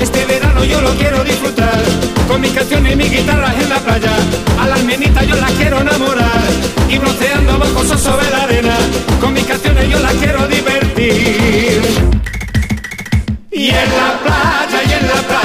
Este verano yo lo quiero disfrutar, con mis canciones y mis guitarras en la playa. A las menitas yo las quiero enamorar, y bronceando bajo abajo sobre la arena. Con mis canciones yo las quiero divertir. Y en la playa, y en la playa.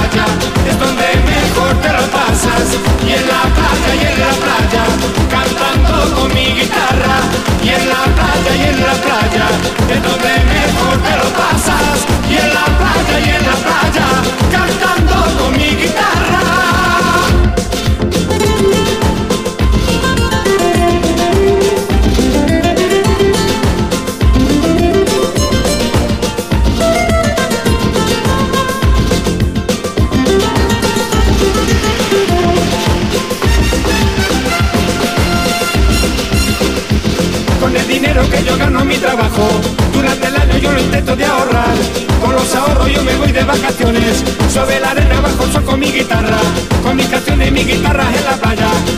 Dinero que yo gano en mi trabajo, durante el año yo lo intento de ahorrar. Con los ahorros yo me voy de vacaciones, sobre la arena bajo sol con mi guitarra, con mis canciones y mis guitarras en la playa.